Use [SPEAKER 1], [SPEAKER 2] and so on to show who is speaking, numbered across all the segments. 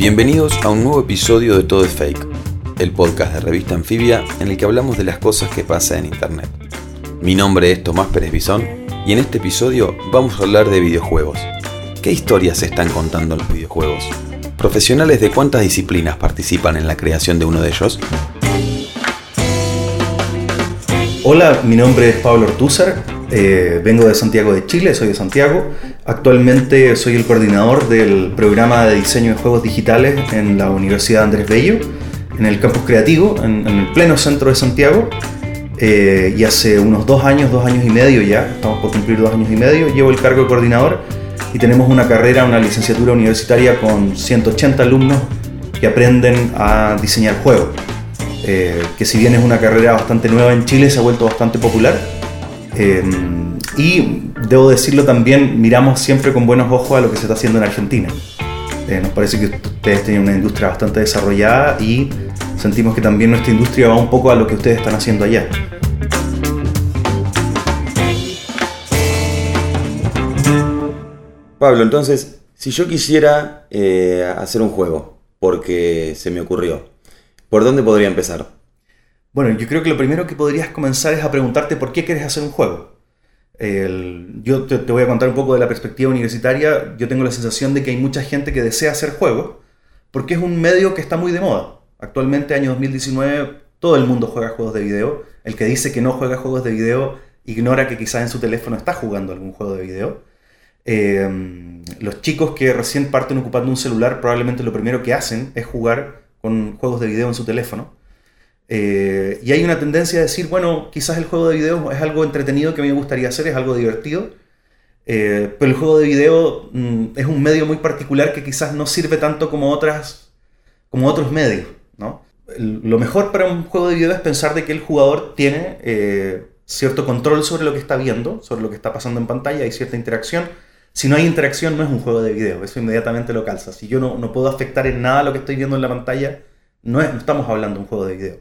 [SPEAKER 1] Bienvenidos a un nuevo episodio de Todo es Fake, el podcast de Revista Anfibia en el que hablamos de las cosas que pasan en Internet. Mi nombre es Tomás Pérez Bisón y en este episodio vamos a hablar de videojuegos. ¿Qué historias se están contando en los videojuegos? ¿Profesionales de cuántas disciplinas participan en la creación de uno de ellos?
[SPEAKER 2] Hola, mi nombre es Pablo Ortúzar, eh, vengo de Santiago de Chile, soy de Santiago. Actualmente soy el coordinador del programa de diseño de juegos digitales en la Universidad Andrés Bello, en el campus creativo, en, en el pleno centro de Santiago. Eh, y hace unos dos años, dos años y medio ya, estamos por cumplir dos años y medio, llevo el cargo de coordinador y tenemos una carrera, una licenciatura universitaria con 180 alumnos que aprenden a diseñar juegos. Eh, que si bien es una carrera bastante nueva en Chile, se ha vuelto bastante popular. Eh, y debo decirlo también, miramos siempre con buenos ojos a lo que se está haciendo en Argentina. Eh, nos parece que ustedes tienen una industria bastante desarrollada y sentimos que también nuestra industria va un poco a lo que ustedes están haciendo allá.
[SPEAKER 1] Pablo, entonces, si yo quisiera eh, hacer un juego, porque se me ocurrió, ¿por dónde podría empezar?
[SPEAKER 2] Bueno, yo creo que lo primero que podrías comenzar es a preguntarte por qué quieres hacer un juego. Yo te, te voy a contar un poco de la perspectiva universitaria. Yo tengo la sensación de que hay mucha gente que desea hacer juegos porque es un medio que está muy de moda. Actualmente, año 2019, todo el mundo juega juegos de video. El que dice que no juega juegos de video ignora que quizás en su teléfono está jugando algún juego de video. Eh, los chicos que recién parten ocupando un celular probablemente lo primero que hacen es jugar con juegos de video en su teléfono. Eh, y hay una tendencia a decir, bueno, quizás el juego de video es algo entretenido que a mí me gustaría hacer, es algo divertido, eh, pero el juego de video mm, es un medio muy particular que quizás no sirve tanto como, otras, como otros medios. ¿no? Lo mejor para un juego de video es pensar de que el jugador tiene eh, cierto control sobre lo que está viendo, sobre lo que está pasando en pantalla, hay cierta interacción. Si no hay interacción, no es un juego de video, eso inmediatamente lo calza. Si yo no, no puedo afectar en nada lo que estoy viendo en la pantalla, no, es- no estamos hablando de un juego de video.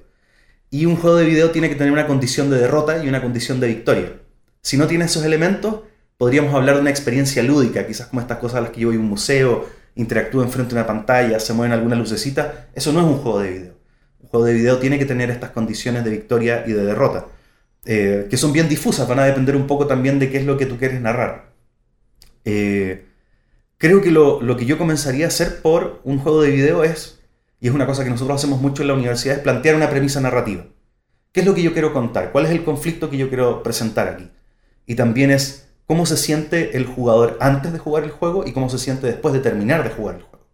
[SPEAKER 2] Y un juego de video tiene que tener una condición de derrota y una condición de victoria. Si no tiene esos elementos, podríamos hablar de una experiencia lúdica, quizás como estas cosas a las que yo voy a un museo, interactúo enfrente de una pantalla, se mueven alguna lucecita. Eso no es un juego de video. Un juego de video tiene que tener estas condiciones de victoria y de derrota, eh, que son bien difusas, van a depender un poco también de qué es lo que tú quieres narrar. Eh, creo que lo, lo que yo comenzaría a hacer por un juego de video es, y es una cosa que nosotros hacemos mucho en la universidad, es plantear una premisa narrativa. ¿Qué es lo que yo quiero contar? ¿Cuál es el conflicto que yo quiero presentar aquí? Y también es cómo se siente el jugador antes de jugar el juego y cómo se siente después de terminar de jugar el juego.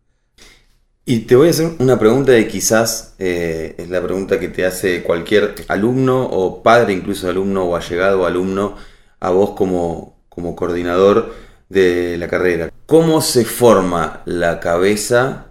[SPEAKER 1] Y te voy a hacer una pregunta de quizás eh, es la pregunta que te hace cualquier alumno o padre incluso alumno o allegado alumno a vos como, como coordinador de la carrera. ¿Cómo se forma la cabeza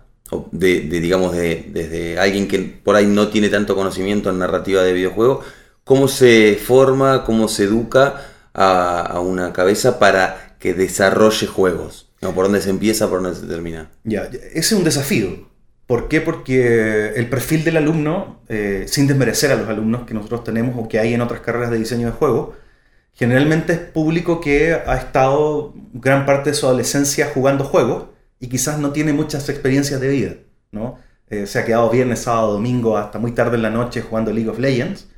[SPEAKER 1] de, digamos, de, desde alguien que por ahí no tiene tanto conocimiento en narrativa de videojuego? ¿Cómo se forma, cómo se educa a, una cabeza para que desarrolle juegos? No, ¿Por dónde se empieza, por dónde se termina?
[SPEAKER 2] Ya, ese es un desafío. ¿Por qué? Porque el perfil del alumno, eh, sin desmerecer a los alumnos que nosotros tenemos o que hay en otras carreras de diseño de juego, generalmente es público que ha estado gran parte de su adolescencia jugando juegos y quizás no tiene muchas experiencias de vida, ¿no? Eh, se ha quedado viernes, sábado, domingo, hasta muy tarde en la noche jugando League of Legends,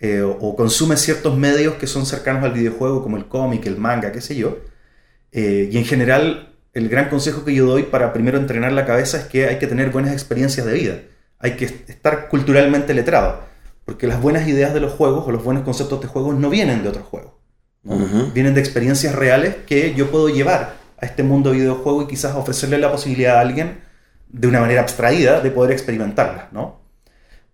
[SPEAKER 2] eh, o, consume ciertos medios que son cercanos al videojuego, como el cómic, el manga, qué sé yo. Eh, y en general, el gran consejo que yo doy para primero entrenar la cabeza es que hay que tener buenas experiencias de vida. Hay que estar culturalmente letrado. Porque las buenas ideas de los juegos o los buenos conceptos de juegos no vienen de otros juegos. Vienen de experiencias reales que yo puedo llevar a este mundo de videojuego y quizás ofrecerle la posibilidad a alguien de una manera abstraída de poder experimentarlas, ¿no?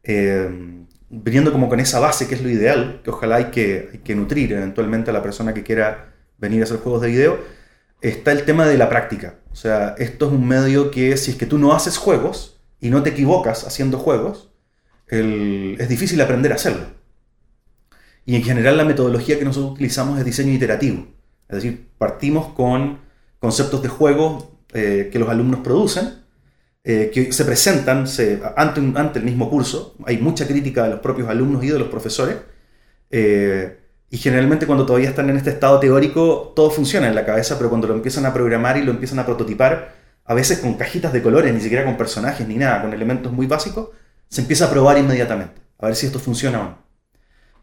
[SPEAKER 2] Eh, viniendo como con esa base que es lo ideal, que ojalá hay que, hay que nutrir eventualmente a la persona que quiera venir a hacer juegos de video, está el tema de la práctica. O sea, esto es un medio que si es que tú no haces juegos y no te equivocas haciendo juegos, es difícil aprender a hacerlo. Y en general la metodología que nosotros utilizamos es diseño iterativo. Es decir, partimos con conceptos de juego eh, que los alumnos producen, eh, que se presentan ante, ante, el mismo curso. Hay mucha crítica de los propios alumnos y de los profesores. Eh, y generalmente cuando todavía están en este estado teórico, todo funciona en la cabeza, pero cuando lo empiezan a programar y lo empiezan a prototipar, a veces con cajitas de colores, ni siquiera con personajes ni nada, con elementos muy básicos, se empieza a probar inmediatamente, a ver si esto funciona o no.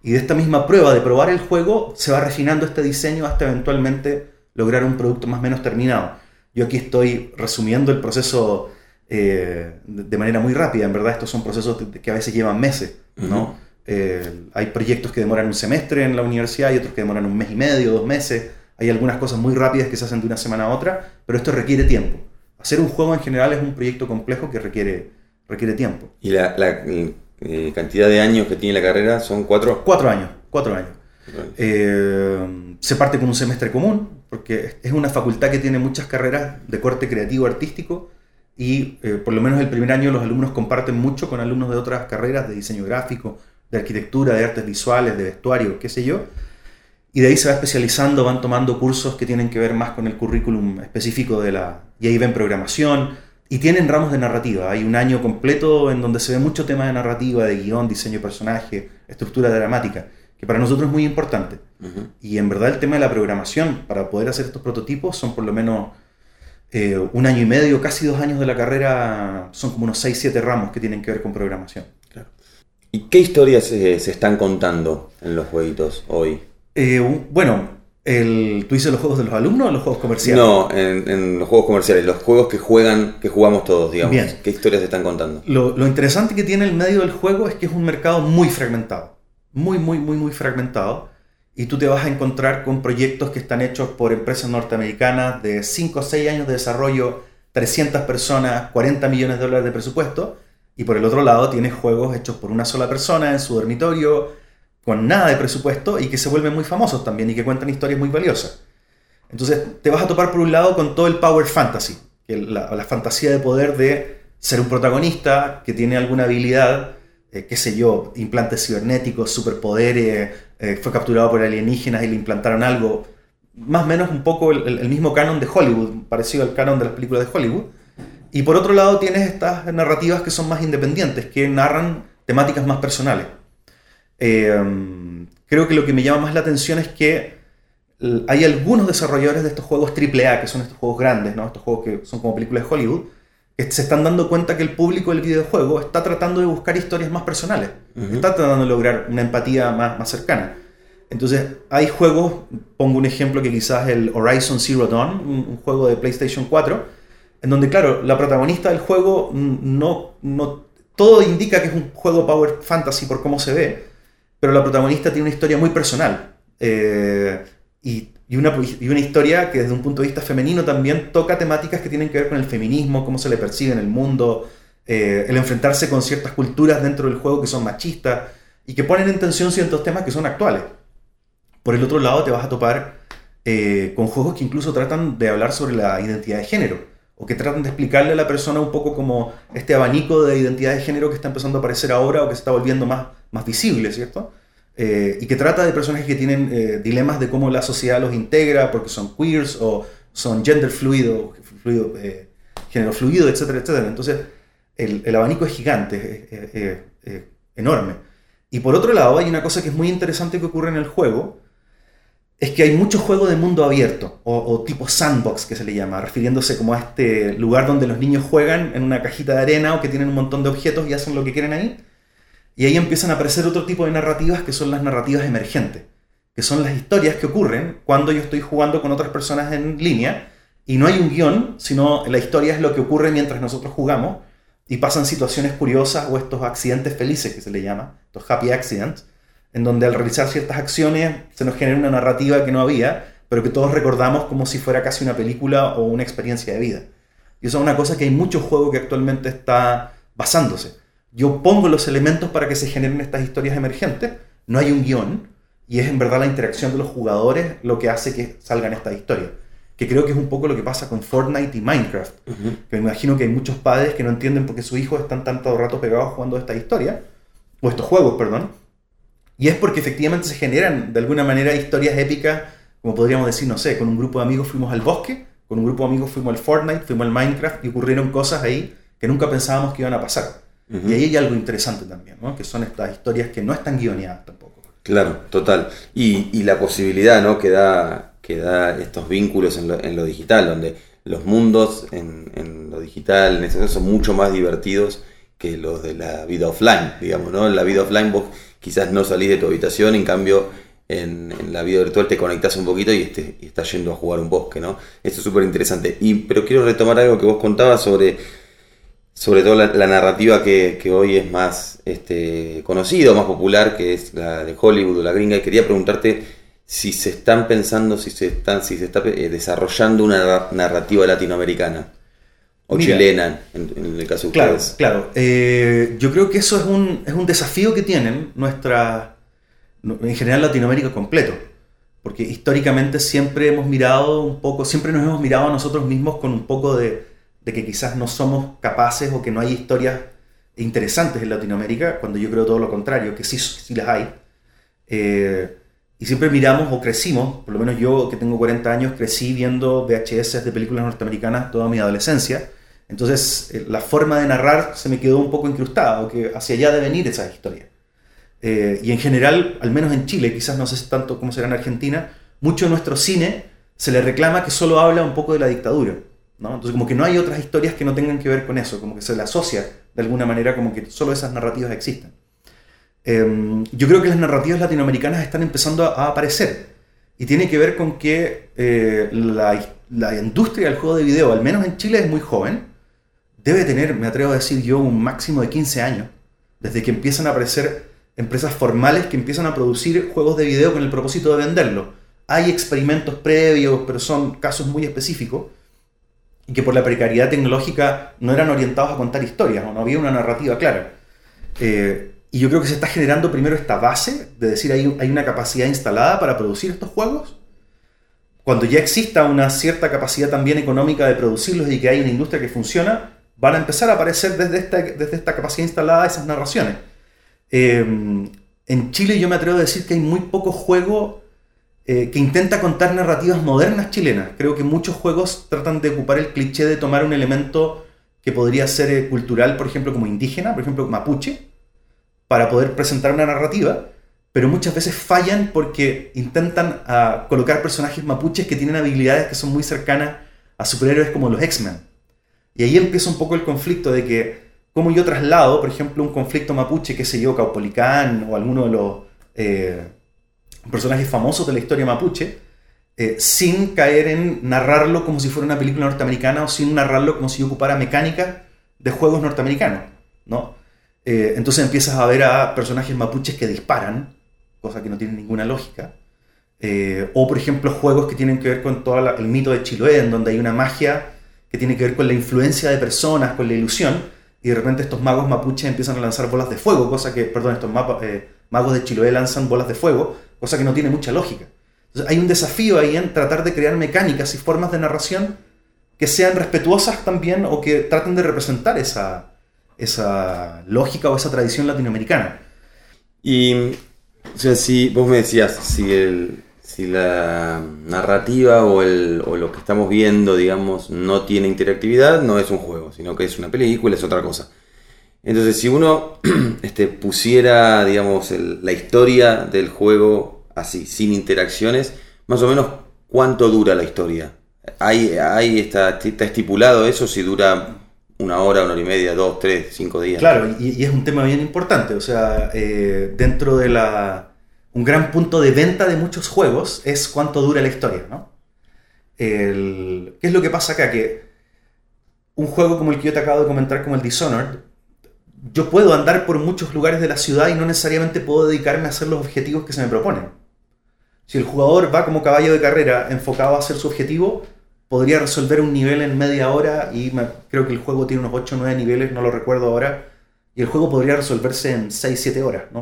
[SPEAKER 2] Y de esta misma prueba de probar el juego, se va refinando este diseño hasta eventualmente lograr un producto más o menos terminado. Yo aquí estoy resumiendo el proceso eh, de manera muy rápida, en verdad estos son procesos que a veces llevan meses, ¿no? Eh, hay proyectos que demoran un semestre en la universidad y otros que demoran un mes y medio, dos meses. Hay algunas cosas muy rápidas que se hacen de una semana a otra, pero esto requiere tiempo. Hacer un juego en general es un proyecto complejo que requiere, requiere tiempo.
[SPEAKER 1] ¿Y la, eh, cantidad de años que tiene la carrera son cuatro?
[SPEAKER 2] Cuatro años, cuatro años. Eh, se parte con un semestre común, porque es una facultad que tiene muchas carreras de corte creativo artístico y por lo menos el primer año los alumnos comparten mucho con alumnos de otras carreras de diseño gráfico, de arquitectura, de artes visuales, de vestuario, qué sé yo. Y de ahí se va especializando, van tomando cursos que tienen que ver más con el currículum específico de la... Y ahí ven programación y tienen ramos de narrativa. Hay un año completo en donde se ve mucho tema de narrativa, de guion, diseño de personaje, estructura dramática, que para nosotros es muy importante. Y en verdad el tema de la programación, para poder hacer estos prototipos, son por lo menos eh, un año y medio, casi dos años de la carrera, son como unos 6-7 ramos que tienen que ver con programación.
[SPEAKER 1] ¿Y qué historias se están contando en los jueguitos hoy?
[SPEAKER 2] Eh, bueno, el, ¿tú dices los juegos de los alumnos o los juegos comerciales?
[SPEAKER 1] No, en, los juegos comerciales, los juegos que juegan, que jugamos todos, digamos. Bien. ¿Qué historias se están contando?
[SPEAKER 2] Lo, lo, interesante que tiene el medio del juego es que es un mercado muy fragmentado. Muy, muy, muy, muy fragmentado. Y tú te vas a encontrar con proyectos que están hechos por empresas norteamericanas de 5 o 6 años de desarrollo, 300 personas, 40 millones de dólares de presupuesto y por el otro lado tienes juegos hechos por una sola persona en su dormitorio, con nada de presupuesto y que se vuelven muy famosos también y que cuentan historias muy valiosas. Entonces te vas a topar por un lado con todo el power fantasy, la, fantasía de poder de ser un protagonista que tiene alguna habilidad, eh, qué sé yo, implantes cibernéticos, superpoderes, eh, fue capturado por alienígenas y le implantaron algo, más o menos un poco el mismo canon de Hollywood, parecido al canon de las películas de Hollywood y por otro lado tienes estas narrativas que son más independientes, que narran temáticas más personales. Eh, creo que lo que me llama más la atención es que hay algunos desarrolladores de estos juegos AAA, que son estos juegos grandes, ¿no? estos juegos que son como películas de Hollywood, que se están dando cuenta que el público del videojuego está tratando de buscar historias más personales, está tratando de lograr una empatía más, más cercana. Entonces, hay juegos, pongo un ejemplo que quizás el Horizon Zero Dawn, un juego de PlayStation 4, en donde, claro, la protagonista del juego no, no... Todo indica que es un juego Power Fantasy por cómo se ve, pero la protagonista tiene una historia muy personal. Eh, y, una historia que desde un punto de vista femenino también toca temáticas que tienen que ver con el feminismo, cómo se le percibe en el mundo, eh, el enfrentarse con ciertas culturas dentro del juego que son machistas y que ponen en tensión ciertos temas que son actuales. Por el otro lado te vas a topar eh, con juegos que incluso tratan de hablar sobre la identidad de género o que tratan de explicarle a la persona un poco como este abanico de identidad de género que está empezando a aparecer ahora o que se está volviendo más, más visible, ¿cierto? Eh, y que trata de personajes que tienen eh, dilemas de cómo la sociedad los integra porque son queers o son gender fluido, fluido eh, género fluido, etcétera, etcétera. Entonces, el, el abanico es gigante, es enorme. Y por otro lado, hay una cosa que es muy interesante que ocurre en el juego, es que hay mucho juego de mundo abierto, o, tipo sandbox que se le llama, refiriéndose como a este lugar donde los niños juegan en una cajita de arena o que tienen un montón de objetos y hacen lo que quieren ahí. Y ahí empiezan a aparecer otro tipo de narrativas que son las narrativas emergentes, que son las historias que ocurren cuando yo estoy jugando con otras personas en línea y no hay un guion, sino la historia es lo que ocurre mientras nosotros jugamos y pasan situaciones curiosas o estos accidentes felices que se le llama, estos happy accidents, en donde al realizar ciertas acciones se nos genera una narrativa que no había, pero que todos recordamos como si fuera casi una película o una experiencia de vida. Y eso es una cosa que hay muchos juegos que actualmente está basándose. Yo pongo los elementos para que se generen estas historias emergentes, no hay un guion, y es en verdad la interacción de los jugadores lo que hace que salgan estas historias. Que creo que es un poco lo que pasa con Fortnite y Minecraft. Que me imagino que hay muchos padres que no entienden por qué sus hijos están tanto rato pegados jugando esta historia, o estos juegos, perdón. Y es porque efectivamente se generan de alguna manera historias épicas, como podríamos decir, no sé, con un grupo de amigos fuimos al bosque, con un grupo de amigos fuimos al Fortnite, fuimos al Minecraft y ocurrieron cosas ahí que nunca pensábamos que iban a pasar. Y ahí hay algo interesante también, ¿no? que son estas historias que no están guioneadas tampoco.
[SPEAKER 1] Claro, total. Y, y la posibilidad ¿no? que, da, que da estos vínculos en lo, en lo digital, donde los mundos en, en, lo digital en este caso son mucho más divertidos que los de la vida offline, digamos, ¿no? En la vida offline vos quizás no salís de tu habitación, en cambio en, la vida virtual te conectás un poquito y, este, y estás yendo a jugar un bosque, ¿no? Esto es súper interesante. Y, pero quiero retomar algo que vos contabas sobre sobre todo la, la narrativa que, que, hoy es más este, conocida, más popular, que es la de Hollywood o la gringa, y quería preguntarte si se están pensando, si se, están, si se está eh, desarrollando una narrativa latinoamericana o Mira, chilena, en, en, el caso de
[SPEAKER 2] claro,
[SPEAKER 1] ustedes.
[SPEAKER 2] Claro, eh, yo creo que eso es un, es un desafío que tienen nuestra, en general Latinoamérica completo, porque históricamente siempre hemos mirado un poco, siempre nos hemos mirado a nosotros mismos con un poco de de que quizás no somos capaces o que no hay historias interesantes en Latinoamérica, cuando yo creo todo lo contrario, que sí, sí las hay. Eh, y siempre miramos o crecimos, por lo menos yo que tengo 40 años, crecí viendo VHS de películas norteamericanas toda mi adolescencia. Entonces eh, la forma de narrar se me quedó un poco incrustada, o que hacia allá deben ir esas historias. Eh, y en general, al menos en Chile, quizás no sé tanto cómo será en Argentina, mucho de nuestro cine se le reclama que solo habla un poco de la dictadura. ¿no? Entonces como que no hay otras historias que no tengan que ver con eso, como que se le asocia de alguna manera como que solo esas narrativas existen. Eh, yo creo que las narrativas latinoamericanas están empezando a, aparecer y tiene que ver con que eh, la, la, industria del juego de video, al menos en Chile, es muy joven. Debe tener, me atrevo a decir yo, un máximo de 15 años, desde que empiezan a aparecer empresas formales que empiezan a producir juegos de video con el propósito de venderlo. Hay experimentos previos, pero son casos muy específicos y que por la precariedad tecnológica no eran orientados a contar historias, o no había una narrativa clara. Eh, y yo creo que se está generando primero esta base, de decir hay, hay una capacidad instalada para producir estos juegos. Cuando ya exista una cierta capacidad también económica de producirlos y que hay una industria que funciona, van a empezar a aparecer desde esta, desde esta capacidad instalada esas narraciones. Eh, en Chile yo me atrevo a decir que hay muy poco juego eh, que intenta contar narrativas modernas chilenas. Creo que muchos juegos tratan de ocupar el cliché de tomar un elemento que podría ser eh, cultural, por ejemplo, como indígena, por ejemplo, mapuche, para poder presentar una narrativa, pero muchas veces fallan porque intentan uh, colocar personajes mapuches que tienen habilidades que son muy cercanas a superhéroes como los X-Men. Y ahí empieza un poco el conflicto de que, como yo traslado, por ejemplo, un conflicto mapuche, que sé yo, Caupolicán o alguno de los... Eh, personajes famosos de la historia mapuche, eh, sin caer en narrarlo como si fuera una película norteamericana o sin narrarlo como si ocupara mecánicas de juegos norteamericanos, ¿no? Eh, entonces empiezas a ver a personajes mapuches que disparan, cosa que no tiene ninguna lógica. Eh, o, por ejemplo, juegos que tienen que ver con todo el mito de Chiloé, en donde hay una magia que tiene que ver con la influencia de personas, con la ilusión, y de repente estos magos mapuches empiezan a lanzar bolas de fuego, cosa que, perdón, estos magos de Chiloé lanzan bolas de fuego, cosa que no tiene mucha lógica. Entonces, hay un desafío ahí en tratar de crear mecánicas y formas de narración que sean respetuosas también o que traten de representar esa, esa lógica o esa tradición latinoamericana.
[SPEAKER 1] Y, o sea, si vos me decías, si, el, si la narrativa o, el, o lo que estamos viendo, digamos, no tiene interactividad, no es un juego, sino que es una película, es otra cosa. Entonces, si uno este, pusiera, digamos, la historia del juego así, sin interacciones, más o menos, ¿cuánto dura la historia? ¿Hay, hay está, está estipulado eso si dura una hora, una hora y media, dos, tres, cinco días?
[SPEAKER 2] Claro, y, es un tema bien importante. O sea, eh, dentro de la... Un gran punto de venta de muchos juegos es cuánto dura la historia, ¿no? El, ¿Qué es lo que pasa acá? Que un juego como el que yo te acabo de comentar, como el Dishonored, yo puedo andar por muchos lugares de la ciudad y no necesariamente puedo dedicarme a hacer los objetivos que se me proponen. Si el jugador va como caballo de carrera enfocado a hacer su objetivo, podría resolver un nivel en media hora y me- creo que el juego tiene unos 8 o 9 niveles, no lo recuerdo ahora, y el juego podría resolverse en 6 7 horas, ¿no?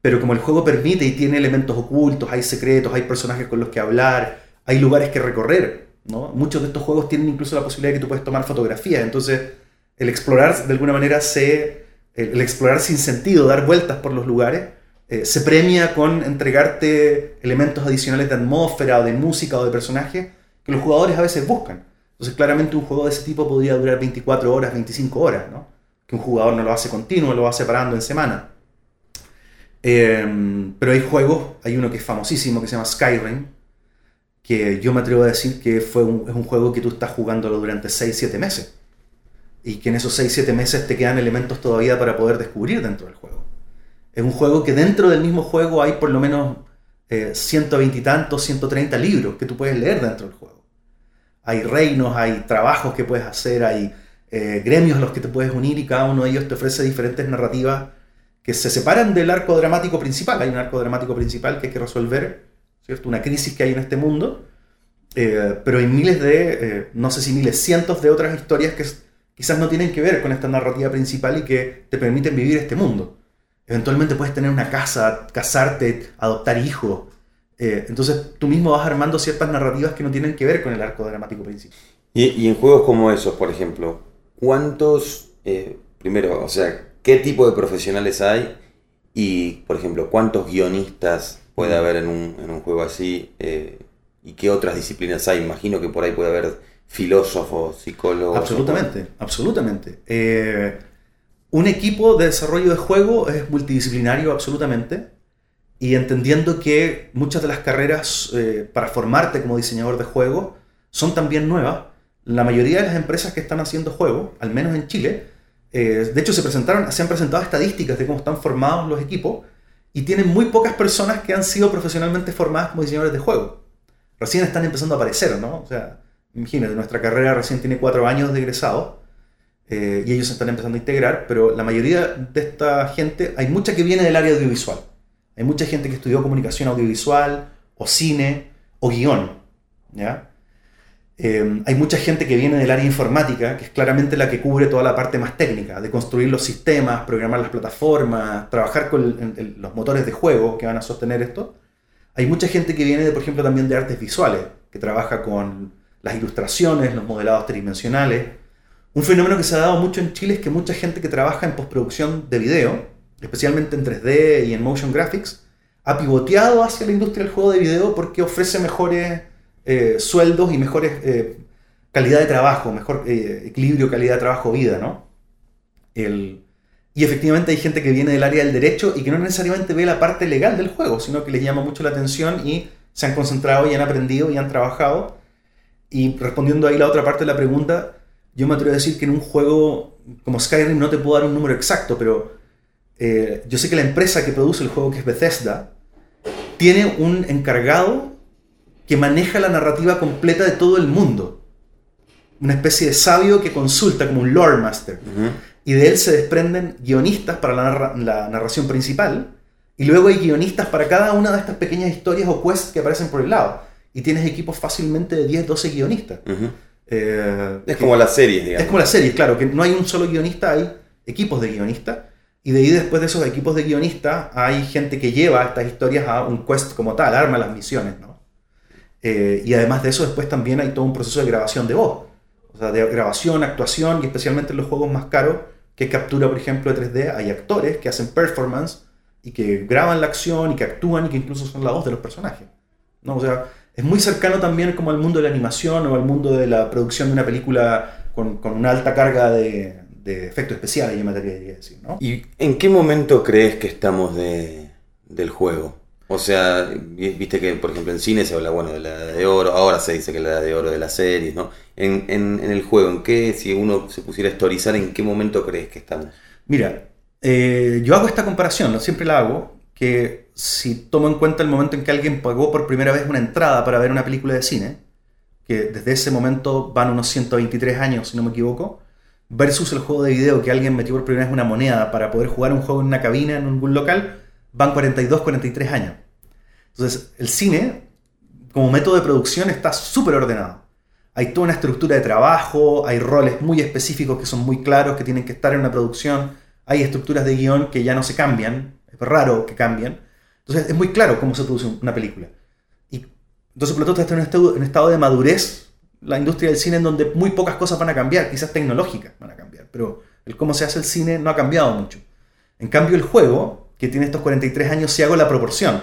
[SPEAKER 2] Pero como el juego permite y tiene elementos ocultos, hay secretos, hay personajes con los que hablar, hay lugares que recorrer, ¿no? Muchos de estos juegos tienen incluso la posibilidad de que tú puedes tomar fotografías, entonces el explorar de alguna manera se... El, el explorar sin sentido, dar vueltas por los lugares, eh, se premia con entregarte elementos adicionales de atmósfera o de música o de personaje que los jugadores a veces buscan. Entonces claramente un juego de ese tipo podría durar 24 horas, 25 horas, ¿no? Que un jugador no lo hace continuo, lo va separando en semana. Eh, pero hay juegos, hay uno que es famosísimo que se llama Skyrim, que yo me atrevo a decir que fue un, es un juego que tú estás jugándolo durante 6-7 meses. Y que en esos 6-7 meses te quedan elementos todavía para poder descubrir dentro del juego. Es un juego que dentro del mismo juego hay por lo menos eh, 120 y tantos, 130 libros que tú puedes leer dentro del juego. Hay reinos, hay trabajos que puedes hacer, hay eh, gremios a los que te puedes unir y cada uno de ellos te ofrece diferentes narrativas que se separan del arco dramático principal. Hay un arco dramático principal que hay que resolver, ¿cierto? Una crisis que hay en este mundo. Eh, pero hay miles de, eh, no sé si miles, cientos de otras historias que quizás no tienen que ver con esta narrativa principal y que te permiten vivir este mundo. Eventualmente puedes tener una casa, casarte, adoptar hijos. Eh, entonces tú mismo vas armando ciertas narrativas que no tienen que ver con el arco dramático principal.
[SPEAKER 1] Y, y en juegos como esos, por ejemplo, ¿cuántos, eh, primero, o sea, qué tipo de profesionales hay? Y, por ejemplo, ¿cuántos guionistas puede haber en un, en un juego así? Eh, ¿Y qué otras disciplinas hay? Imagino que por ahí puede haber filósofos, psicólogos.
[SPEAKER 2] Absolutamente, absolutamente. Eh, un equipo de desarrollo de juego es multidisciplinario absolutamente y entendiendo que muchas de las carreras eh, para formarte como diseñador de juego son también nuevas. La mayoría de las empresas que están haciendo juegos, al menos en Chile, eh, de hecho se presentaron, se han presentado estadísticas de cómo están formados los equipos y tienen muy pocas personas que han sido profesionalmente formadas como diseñadores de juego. Recién están empezando a aparecer, ¿no? O sea, imagínate, nuestra carrera recién tiene cuatro años de egresado eh, y ellos se están empezando a integrar, pero la mayoría de esta gente, hay mucha que viene del área audiovisual. Hay mucha gente que estudió comunicación audiovisual, o cine, o guion. Eh, hay mucha gente que viene del área informática, que es claramente la que cubre toda la parte más técnica, de construir los sistemas, programar las plataformas, trabajar con los motores de juego que van a sostener esto. Hay mucha gente que viene, de, por ejemplo, también de artes visuales, que trabaja con las ilustraciones, los modelados tridimensionales. Un fenómeno que se ha dado mucho en Chile es que mucha gente que trabaja en postproducción de video, especialmente en 3D y en motion graphics, ha pivoteado hacia la industria del juego de video porque ofrece mejores eh, sueldos y mejores eh, calidad de trabajo, mejor eh, equilibrio, calidad de trabajo-vida, ¿no? El- y efectivamente hay gente que viene del área del derecho y que no necesariamente ve la parte legal del juego, sino que les llama mucho la atención y se han concentrado y han aprendido y han trabajado. Y respondiendo ahí la otra parte de la pregunta, yo me atrevo a decir que en un juego como Skyrim no te puedo dar un número exacto, pero eh, yo sé que la empresa que produce el juego, que es Bethesda, tiene un encargado que maneja la narrativa completa de todo el mundo. Una especie de sabio que consulta como un lore master. Y de él se desprenden guionistas para la, narra- la narración principal. Y luego hay guionistas para cada una de estas pequeñas historias o quests que aparecen por el lado. Y tienes equipos fácilmente de 10, 12 guionistas. Eh,
[SPEAKER 1] Es
[SPEAKER 2] que-
[SPEAKER 1] como las series, digamos.
[SPEAKER 2] es como la serie, claro, que no hay un solo guionista, hay equipos de guionistas. Y de ahí después de esos equipos de guionistas hay gente que lleva estas historias a un quest como tal, arma las misiones, ¿no? Eh, y además de eso después también hay todo un proceso de grabación de voz. O sea, de grabación, actuación y especialmente en los juegos más caros que captura, por ejemplo, de 3D, hay actores que hacen performance y que graban la acción y que actúan y que incluso son la voz de los personajes. ¿no? O sea, es muy cercano también como al mundo de la animación o al mundo de la producción de una película con, con una alta carga de, de efectos especiales, yo me atrevería a decir, ¿no?
[SPEAKER 1] ¿Y en qué momento crees que estamos de, del juego? O sea, vi- viste que, por ejemplo, en cine se habla, bueno, de la edad de oro, ahora se dice que la edad de oro de las series, ¿no? En, en, en el juego, ¿en qué, si uno se pusiera a historizar, en qué momento crees que estamos?
[SPEAKER 2] Mira, eh, yo hago esta comparación, ¿no? siempre la hago, que si tomo en cuenta el momento en que alguien pagó por primera vez una entrada para ver una película de cine, que desde ese momento van unos 123 años, si no me equivoco, versus el juego de video que alguien metió por primera vez una moneda para poder jugar un juego en una cabina, en algún local, van 42, 43 años. Entonces, el cine, como método de producción, está súper ordenado. Hay toda una estructura de trabajo, hay roles muy específicos que son muy claros, que tienen que estar en una producción, hay estructuras de guion que ya no se cambian, es raro que cambien. Entonces es muy claro cómo se produce una película. Y entonces por lo tanto está en un estado, de madurez la industria del cine en donde muy pocas cosas van a cambiar, quizás tecnológicas van a cambiar, pero el cómo se hace el cine no ha cambiado mucho. En cambio el juego, que tiene estos 43 años, si hago la proporción,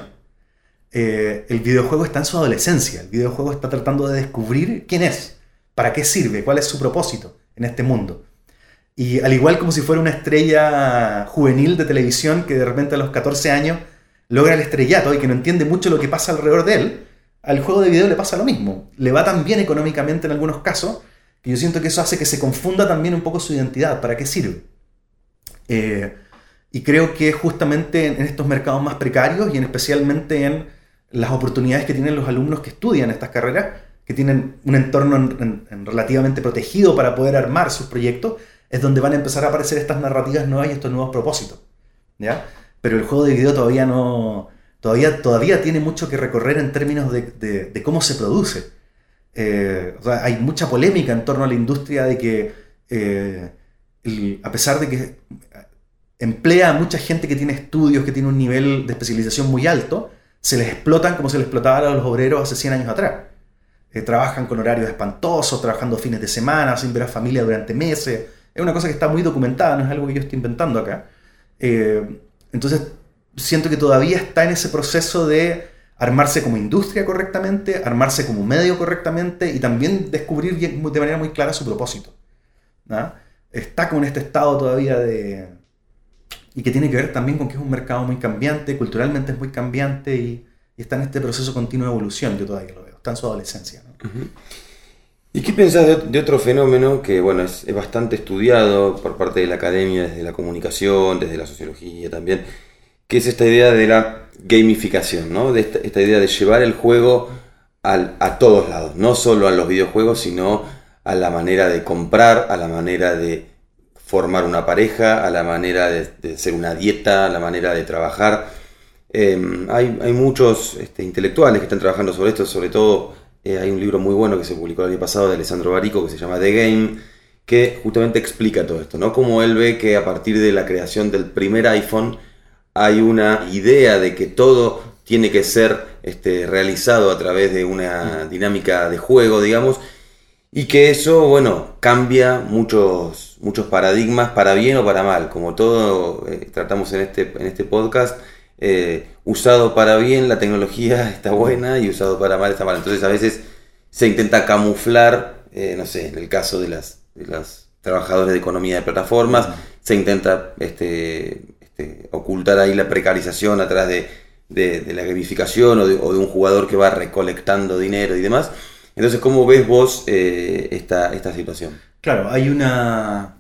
[SPEAKER 2] eh, el videojuego está en su adolescencia, el videojuego está tratando de descubrir quién es, para qué sirve, cuál es su propósito en este mundo. Y al igual como si fuera una estrella juvenil de televisión que de repente a los 14 años logra el estrellato y que no entiende mucho lo que pasa alrededor de él, al juego de video le pasa lo mismo. Le va tan bien económicamente en algunos casos que yo siento que eso hace que se confunda también un poco su identidad, para qué sirve. Eh, y creo que justamente en estos mercados más precarios y en especialmente en las oportunidades que tienen los alumnos que estudian estas carreras, que tienen un entorno relativamente protegido para poder armar sus proyectos, es donde van a empezar a aparecer estas narrativas nuevas y estos nuevos propósitos. ¿ya? Pero el juego de video todavía no. Todavía, todavía tiene mucho que recorrer en términos de, cómo se produce. Eh, hay mucha polémica en torno a la industria de que, eh, a pesar de que emplea a mucha gente que tiene estudios, que tiene un nivel de especialización muy alto, se les explotan como se les explotaba a los obreros hace 100 años atrás. Eh, trabajan con horarios espantosos, trabajando fines de semana, sin ver a familia durante meses. Es una cosa que está muy documentada, no es algo que yo estoy inventando acá. Entonces, siento que todavía está en ese proceso de armarse como industria correctamente, armarse como medio correctamente y también descubrir de manera muy clara su propósito. Está con este estado todavía de, y que tiene que ver también con que es un mercado muy cambiante, culturalmente es muy cambiante y, está en este proceso continuo de evolución, yo todavía lo veo, está en su adolescencia.
[SPEAKER 1] ¿Y qué pensás de, otro fenómeno que bueno es, bastante estudiado por parte de la academia, desde la comunicación, desde la sociología también, que es esta idea de la gamificación, ¿no? de esta, idea de llevar el juego a todos lados, no solo a los videojuegos, sino a la manera de comprar, a la manera de formar una pareja, a la manera de, hacer una dieta, a la manera de trabajar. Em, hay, muchos este, intelectuales que están trabajando sobre esto, sobre todo eh, hay un libro muy bueno que se publicó el año pasado de Alessandro Barico que se llama The Game, que justamente explica todo esto, ¿no? Cómo él ve que a partir de la creación del primer iPhone hay una idea de que todo tiene que ser este, realizado a través de una dinámica de juego, digamos, y que eso, bueno, cambia muchos, muchos paradigmas para bien o para mal, como todo eh, tratamos en este, en este podcast. Eh, usado para bien la tecnología está buena y usado para mal está mal. Entonces a veces se intenta camuflar, eh, no sé, en el caso de las, de las trabajadores de economía de plataformas, se intenta este, este, ocultar ahí la precarización atrás de, de, la gamificación o de, o de un jugador que va recolectando dinero y demás. Entonces, ¿cómo ves vos eh, esta, esta situación?
[SPEAKER 2] Claro, hay una,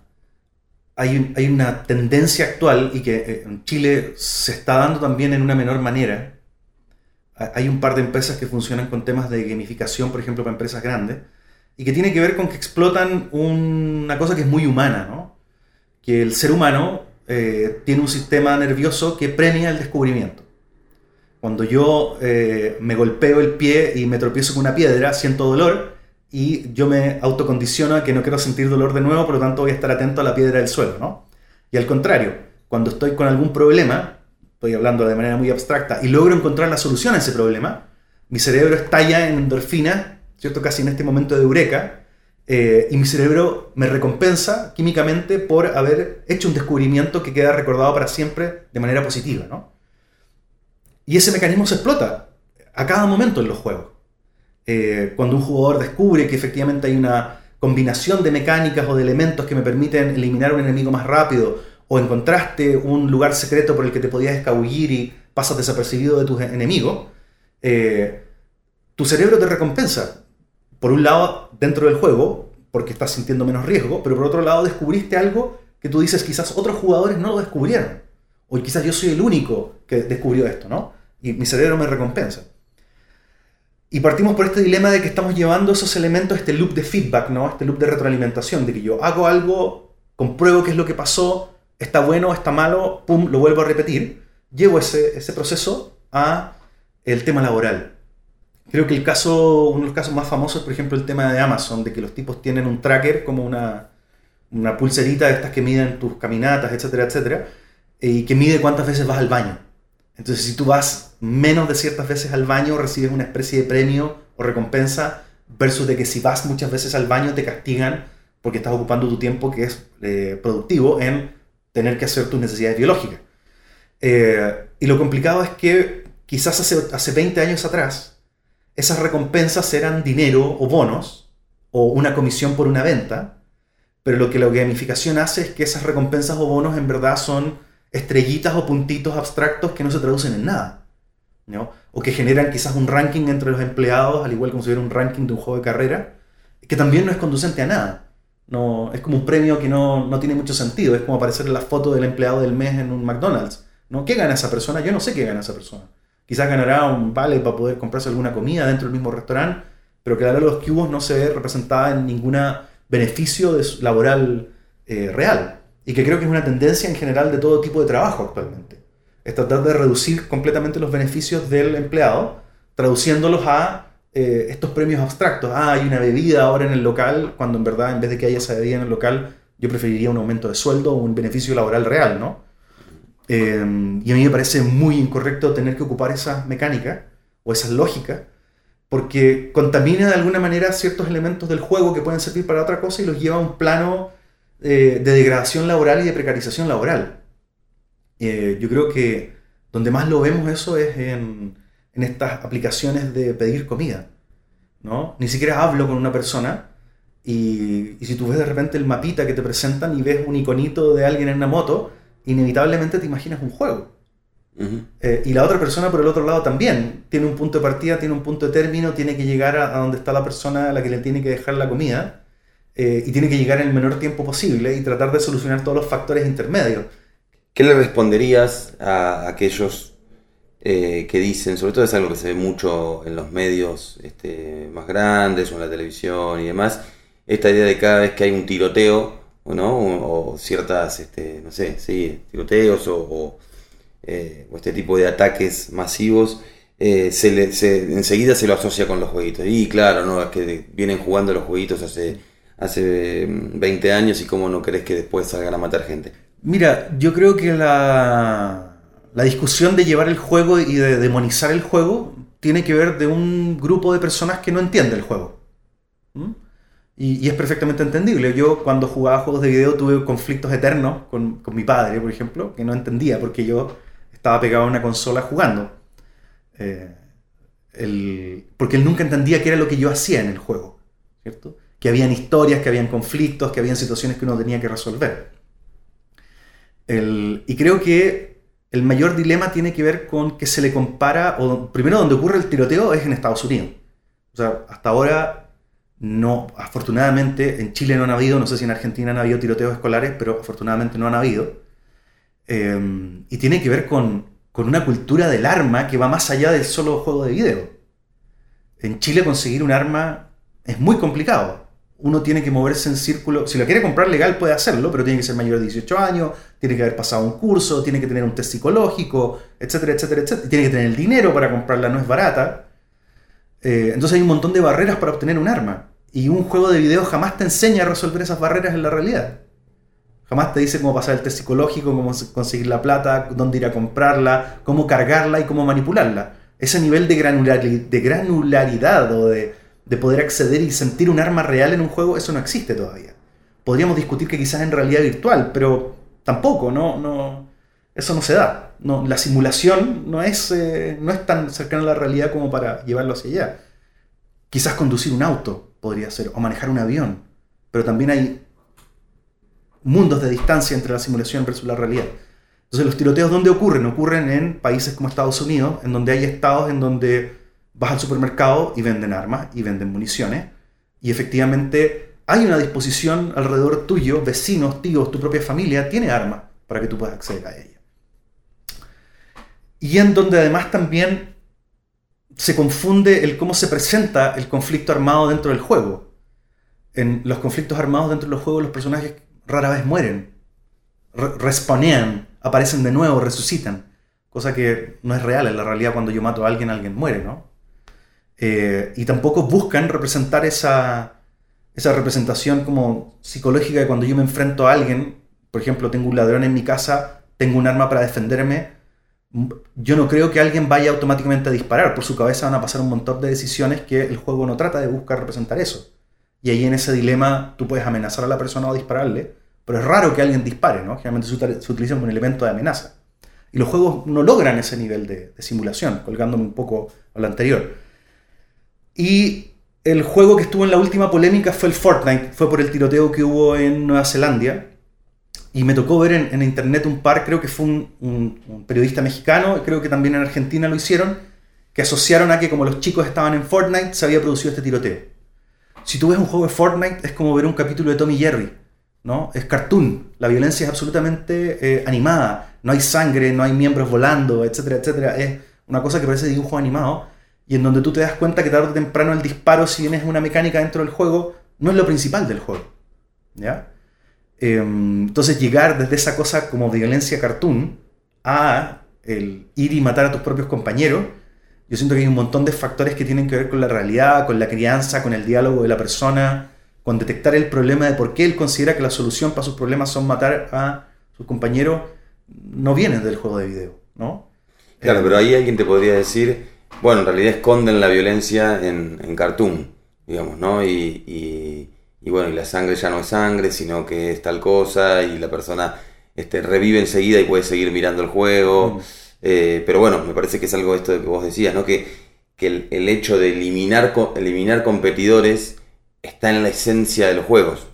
[SPEAKER 2] hay, hay, una tendencia actual y que eh, en Chile se está dando también en una menor manera. Hay un par de empresas que funcionan con temas de gamificación, por ejemplo, para empresas grandes, y que tiene que ver con que explotan una cosa que es muy humana, ¿no? Que el ser humano eh, tiene un sistema nervioso que premia el descubrimiento. Cuando yo eh, me golpeo el pie y me tropiezo con una piedra, siento dolor y yo me autocondiciono a que no quiero sentir dolor de nuevo, por lo tanto voy a estar atento a la piedra del suelo, ¿no? Y al contrario, cuando estoy con algún problema, estoy hablando de manera muy abstracta, y logro encontrar la solución a ese problema, mi cerebro estalla en endorfina, ¿cierto? Casi en este momento de eureka, eh, y mi cerebro me recompensa químicamente por haber hecho un descubrimiento que queda recordado para siempre de manera positiva, ¿no? Y ese mecanismo se explota a cada momento en los juegos. Eh, cuando un jugador descubre que efectivamente hay una combinación de mecánicas o de elementos que me permiten eliminar un enemigo más rápido, o encontraste un lugar secreto por el que te podías escabullir y pasas desapercibido de tus enemigos, eh, tu cerebro te recompensa. Por un lado, dentro del juego, porque estás sintiendo menos riesgo, pero por otro lado descubriste algo que tú dices quizás otros jugadores no lo descubrieron. O quizás yo soy el único que descubrió esto, ¿no? Y mi cerebro me recompensa. Y partimos por este dilema de que estamos llevando esos elementos, este loop de feedback, ¿no? Este loop de retroalimentación, de que yo hago algo, compruebo qué es lo que pasó, está bueno, está malo, pum, lo vuelvo a repetir. Llevo ese, ese proceso a el tema laboral. Creo que el caso, uno de los casos más famosos es, por ejemplo, el tema de Amazon, de que los tipos tienen un tracker como una, una pulserita de estas que miden tus caminatas, etcétera, etcétera, y que mide cuántas veces vas al baño. Entonces, si tú vas menos de ciertas veces al baño, recibes una especie de premio o recompensa, versus de que si vas muchas veces al baño te castigan porque estás ocupando tu tiempo que es eh, productivo en tener que hacer tus necesidades biológicas. Eh, y lo complicado es que quizás hace, hace 20 años atrás, esas recompensas eran dinero o bonos o una comisión por una venta, pero lo que la gamificación hace es que esas recompensas o bonos en verdad son estrellitas o puntitos abstractos que no se traducen en nada. ¿no? O que generan quizás un ranking entre los empleados, al igual como si hubiera un ranking de un juego de carrera, que también no es conducente a nada. No, es como un premio que no, no tiene mucho sentido. Es como aparecer en la foto del empleado del mes en un McDonald's. ¿no? ¿Qué gana esa persona? Yo no sé qué gana esa persona. Quizás ganará un vale para poder comprarse alguna comida dentro del mismo restaurante, pero que la de los cubos no se ve representada en ningún beneficio laboral eh, real. Y que creo que es una tendencia en general de todo tipo de trabajo actualmente. Es tratar de reducir completamente los beneficios del empleado, traduciéndolos a eh, estos premios abstractos. Ah, hay una bebida ahora en el local, cuando en verdad en vez de que haya esa bebida en el local, yo preferiría un aumento de sueldo o un beneficio laboral real, ¿no? Eh, y a mí me parece muy incorrecto tener que ocupar esa mecánica o esa lógica, porque contamina de alguna manera ciertos elementos del juego que pueden servir para otra cosa y los lleva a un plano eh, de degradación laboral y de precarización laboral. yo creo que donde más lo vemos eso es en, en estas aplicaciones de pedir comida. ¿no? Ni siquiera hablo con una persona y, y, si tú ves de repente el mapita que te presentan y ves un iconito de alguien en una moto, inevitablemente te imaginas un juego. eh, y la otra persona por el otro lado también tiene un punto de partida, tiene un punto de término, tiene que llegar a, a donde está la persona a la que le tiene que dejar la comida eh, y tiene que llegar en el menor tiempo posible y tratar de solucionar todos los factores intermedios.
[SPEAKER 1] ¿Qué le responderías a aquellos eh, que dicen, sobre todo es algo que se ve mucho en los medios este, más grandes o en la televisión y demás, esta idea de cada vez que hay un tiroteo, ¿no? o, o ciertas, este, no sé, sí, tiroteos o, o, eh, o, este tipo de ataques masivos, eh, se le, se, enseguida se lo asocia con los jueguitos. Y claro, ¿no? Es que vienen jugando los jueguitos hace, hace 20 años y cómo no crees que después salgan a matar gente.
[SPEAKER 2] Mira, yo creo que la la discusión de llevar el juego y de demonizar el juego tiene que ver de un grupo de personas que no entiende el juego. ¿Mm? Y, es perfectamente entendible. Yo cuando jugaba juegos de video tuve conflictos eternos con, con, mi padre, por ejemplo, que no entendía porque yo estaba pegado a una consola jugando. Eh, el, porque él nunca entendía qué era lo que yo hacía en el juego. ¿cierto? Que habían historias, que habían conflictos, que habían situaciones que uno tenía que resolver. El, y creo que el mayor dilema tiene que ver con que se le compara, primero donde ocurre el tiroteo es en Estados Unidos. O sea, hasta ahora no, afortunadamente en Chile no han habido, no sé si en Argentina han habido tiroteos escolares, pero afortunadamente no han habido. Eh, y tiene que ver con, con una cultura del arma que va más allá del solo juego de video. En Chile conseguir un arma es muy complicado uno tiene que moverse en círculo. Si lo quiere comprar legal puede hacerlo, pero tiene que ser mayor de 18 años, tiene que haber pasado un curso, tiene que tener un test psicológico, etcétera, etcétera, etcétera. Tiene que tener el dinero para comprarla, no es barata. Eh, entonces hay un montón de barreras para obtener un arma. Y un juego de video jamás te enseña a resolver esas barreras en la realidad. Jamás te dice cómo pasar el test psicológico, cómo conseguir la plata, dónde ir a comprarla, cómo cargarla y cómo manipularla. Ese nivel de, granularidad, o de, de poder acceder y sentir un arma real en un juego, eso no existe todavía. Podríamos discutir que quizás en realidad virtual, pero tampoco, no, no, eso no se da. La simulación no es, eh, no es tan cercana a la realidad como para llevarlo hacia allá. Quizás conducir un auto podría ser, o manejar un avión, pero también hay mundos de distancia entre la simulación versus la realidad. Entonces los tiroteos, ¿dónde ocurren? Ocurren en países como Estados Unidos, en donde hay estados en donde vas al supermercado y venden armas y venden municiones. Y efectivamente hay una disposición alrededor tuyo, vecinos, tíos, tu propia familia, tiene armas para que tú puedas acceder a ella. Y en donde además también se confunde el cómo se presenta el conflicto armado dentro del juego. En los conflictos armados dentro de los juegos los personajes rara vez mueren, responean, aparecen de nuevo, resucitan, cosa que no es real, en la realidad cuando yo mato a alguien alguien muere, ¿no? Eh, y tampoco buscan representar esa, esa representación como psicológica de cuando yo me enfrento a alguien, por ejemplo, tengo un ladrón en mi casa, tengo un arma para defenderme, yo no creo que alguien vaya automáticamente a disparar. Por su cabeza van a pasar un montón de decisiones que el juego no trata de buscar representar eso. Y ahí en ese dilema tú puedes amenazar a la persona o dispararle, pero es raro que alguien dispare, ¿no? Generalmente se, utiliza como un elemento de amenaza. Y los juegos no logran ese nivel de, de simulación, colgándome un poco a lo anterior. Y el juego que estuvo en la última polémica fue el Fortnite, fue por el tiroteo que hubo en Nueva Zelanda. Y me tocó ver en, internet un par, creo que fue un, periodista mexicano, creo que también en Argentina lo hicieron, que asociaron a que como los chicos estaban en Fortnite, se había producido este tiroteo. Si tú ves un juego de Fortnite, es como ver un capítulo de Tommy Jerry, ¿no? Es cartoon, la violencia es absolutamente eh, animada, no hay sangre, no hay miembros volando, etcétera, etcétera. Es una cosa que parece dibujo animado y en donde tú te das cuenta que tarde o temprano el disparo, si bien es una mecánica dentro del juego, no es lo principal del juego. ¿ya? Em, entonces llegar desde esa cosa como violencia cartoon a el ir y matar a tus propios compañeros, yo siento que hay un montón de factores que tienen que ver con la realidad, con la crianza, con el diálogo de la persona, con detectar el problema de por qué él considera que la solución para sus problemas son matar a sus compañeros, no vienen del juego de video, ¿no?
[SPEAKER 1] Claro, pero ahí alguien te podría decir, bueno, en realidad esconden la violencia en, en cartoon, digamos, ¿no? Y, bueno, y la sangre ya no es sangre, sino que es tal cosa, y la persona este, revive enseguida y puede seguir mirando el juego. Mm. Eh, pero bueno, me parece que es algo esto de que vos decías, ¿no? Que, que el, hecho de eliminar, eliminar competidores está en la esencia de los juegos.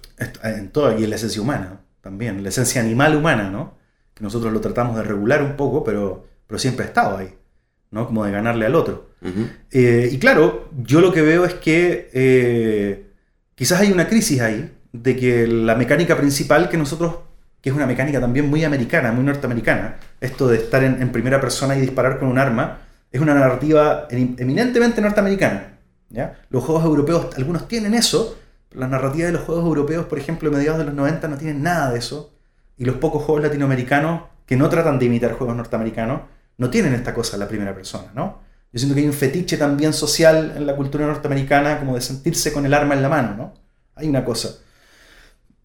[SPEAKER 2] En todo, y en la esencia humana también, la esencia animal humana, ¿no? Que nosotros lo tratamos de regular un poco, pero, pero siempre ha estado ahí. ¿no? Como de ganarle al otro. Eh, y claro, yo lo que veo es que eh, quizás hay una crisis ahí, de que la mecánica principal que nosotros, que es una mecánica también muy americana, muy norteamericana, esto de estar en, primera persona y disparar con un arma, es una narrativa eminentemente norteamericana. ¿ya? Los juegos europeos, algunos tienen eso, pero la narrativa de los juegos europeos, por ejemplo, a mediados de los 90 no tienen nada de eso, y los pocos juegos latinoamericanos que no tratan de imitar juegos norteamericanos, no tienen esta cosa en la primera persona, ¿no? Yo siento que hay un fetiche también social en la cultura norteamericana como de sentirse con el arma en la mano, ¿no? Hay una cosa.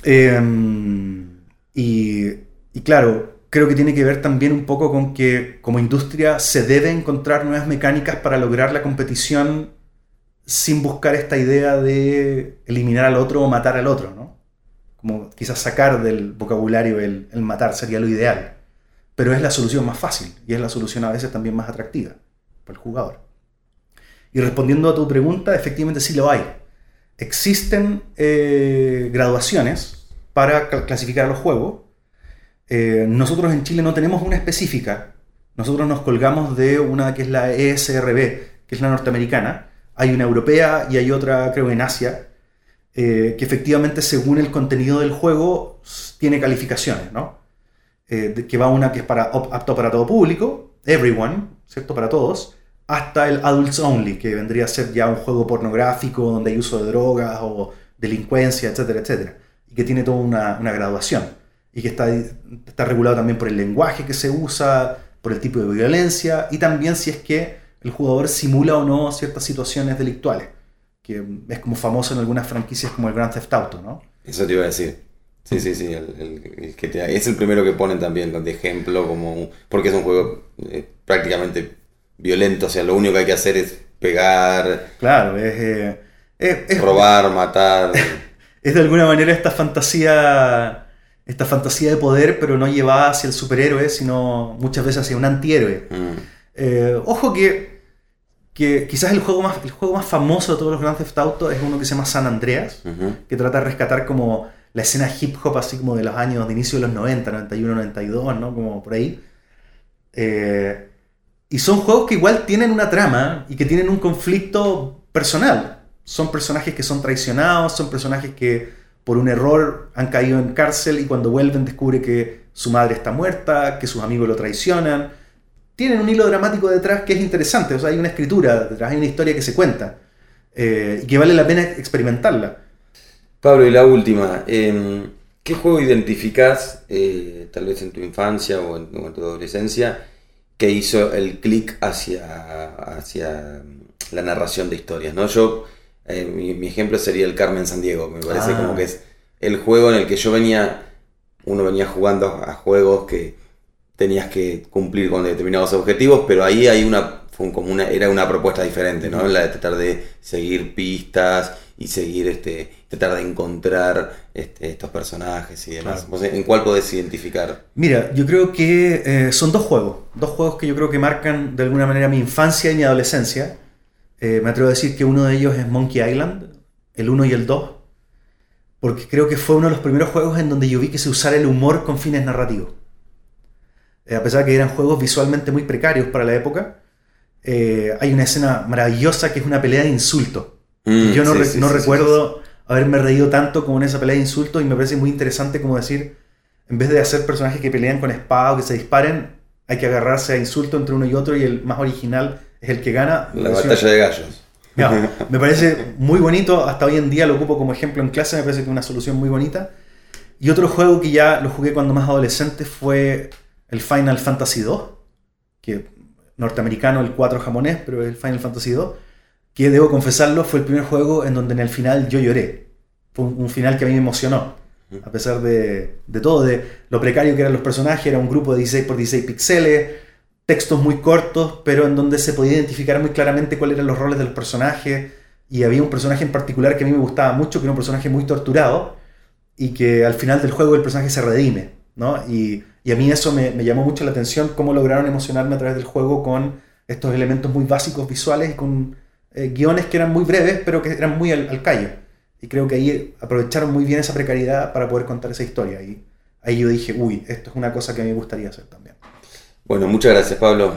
[SPEAKER 2] Em, y, y claro, creo que tiene que ver también un poco con que como industria se debe encontrar nuevas mecánicas para lograr la competición sin buscar esta idea de eliminar al otro o matar al otro, ¿no? Como quizás sacar del vocabulario el, el matar sería lo ideal pero es la solución más fácil y es la solución a veces también más atractiva para el jugador. Y respondiendo a tu pregunta, efectivamente sí lo hay. Existen eh, graduaciones para clasificar los juegos. Eh, nosotros en Chile no tenemos una específica. Nosotros nos colgamos de una que es la ESRB, que es la norteamericana. Hay una europea y hay otra, creo, en Asia, eh, que efectivamente según el contenido del juego tiene calificaciones, ¿no? Que va una que es para, apto para todo público, everyone, ¿cierto? Para todos, hasta el adults only, que vendría a ser ya un juego pornográfico donde hay uso de drogas o delincuencia, etcétera, etcétera, y que tiene toda una, una graduación, y que está, está regulado también por el lenguaje que se usa, por el tipo de violencia, y también si es que el jugador simula o no ciertas situaciones delictuales, que es como famoso en algunas franquicias como el Grand Theft Auto, ¿no?
[SPEAKER 1] Eso te iba a decir. Sí, sí, sí, es el primero que ponen también de ejemplo, como porque es un juego eh, prácticamente violento, o sea, lo único que hay que hacer es pegar,
[SPEAKER 2] claro, es,
[SPEAKER 1] eh, robar, matar.
[SPEAKER 2] Es de alguna manera esta fantasía, esta fantasía de poder, pero no llevada hacia el superhéroe, sino muchas veces hacia un antihéroe. Mm. Eh, ojo que, que quizás el juego, más, el juego más famoso de todos los Grand Theft Auto es uno que se llama San Andreas, que trata de rescatar como la escena hip hop así como de los años de inicio de los 90, 91, 92, ¿no? Como por ahí. Eh, y son juegos que igual tienen una trama y que tienen un conflicto personal. Son personajes que son traicionados, son personajes que por un error han caído en cárcel y cuando vuelven descubre que su madre está muerta, que sus amigos lo traicionan. Tienen un hilo dramático detrás que es interesante, o sea, hay una escritura detrás, hay una historia que se cuenta eh, y que vale la pena experimentarla.
[SPEAKER 1] Pablo, y la última, em, ¿qué juego identificás, eh, tal vez en tu infancia o en, tu adolescencia, que hizo el clic hacia, hacia, la narración de historias, ¿no? Yo, eh, mi, mi ejemplo sería el Carmen San Diego, me parece
[SPEAKER 2] Ah.
[SPEAKER 1] como que es el juego en el que yo venía, uno venía jugando a juegos que tenías que cumplir con determinados objetivos, pero ahí hay una, fue como una, era una propuesta diferente, ¿no? La de tratar de seguir pistas y seguir, este, tratar de encontrar este, estos personajes y demás.
[SPEAKER 2] Claro.
[SPEAKER 1] ¿Vos ¿En cuál podés identificar?
[SPEAKER 2] Mira, yo creo que eh, son dos juegos. Dos juegos que yo creo que marcan de alguna manera mi infancia y mi adolescencia. Eh, me atrevo a decir que uno de ellos es Monkey Island, el 1 y el 2. Porque creo que fue uno de los primeros juegos en donde yo vi que se usara el humor con fines narrativos. Eh, a pesar de que eran juegos visualmente muy precarios para la época, eh, hay una escena maravillosa que es una pelea de insultos.
[SPEAKER 1] Mm,
[SPEAKER 2] Yo no,
[SPEAKER 1] sí,
[SPEAKER 2] re-
[SPEAKER 1] sí,
[SPEAKER 2] no
[SPEAKER 1] sí, sí,
[SPEAKER 2] recuerdo haberme reído tanto como en esa pelea de insultos y me parece muy interesante como decir, en vez de hacer personajes que pelean con espada o que se disparen, hay que agarrarse a insultos entre uno y otro y el más original es el que gana.
[SPEAKER 1] La batalla de gallos.
[SPEAKER 2] Me parece muy bonito, hasta hoy en día lo ocupo como ejemplo en clase, me parece que es una solución muy bonita. Y otro juego que ya lo jugué cuando más adolescente fue el Final Fantasy II, que norteamericano, el 4 japonés, pero el Final Fantasy II, que debo confesarlo, fue el primer juego en donde en el final yo lloré. Fue un, un final que a mí me emocionó, a pesar de, de todo, de lo precario que eran los personajes, era un grupo de 16 por 16 píxeles, textos muy cortos, pero en donde se podía identificar muy claramente cuáles eran los roles de los personajes. Y había un personaje en particular que a mí me gustaba mucho, que era un personaje muy torturado, y que al final del juego el personaje se redime. ¿no? Y, y a mí eso me, llamó mucho la atención, cómo lograron emocionarme a través del juego con estos elementos muy básicos visuales y con eh, guiones que eran muy breves, pero que eran muy al, al callo. Y creo que ahí aprovecharon muy bien esa precariedad para poder contar esa historia. Y ahí yo dije, uy, esto es una cosa que me gustaría hacer también.
[SPEAKER 1] Bueno, muchas gracias, Pablo.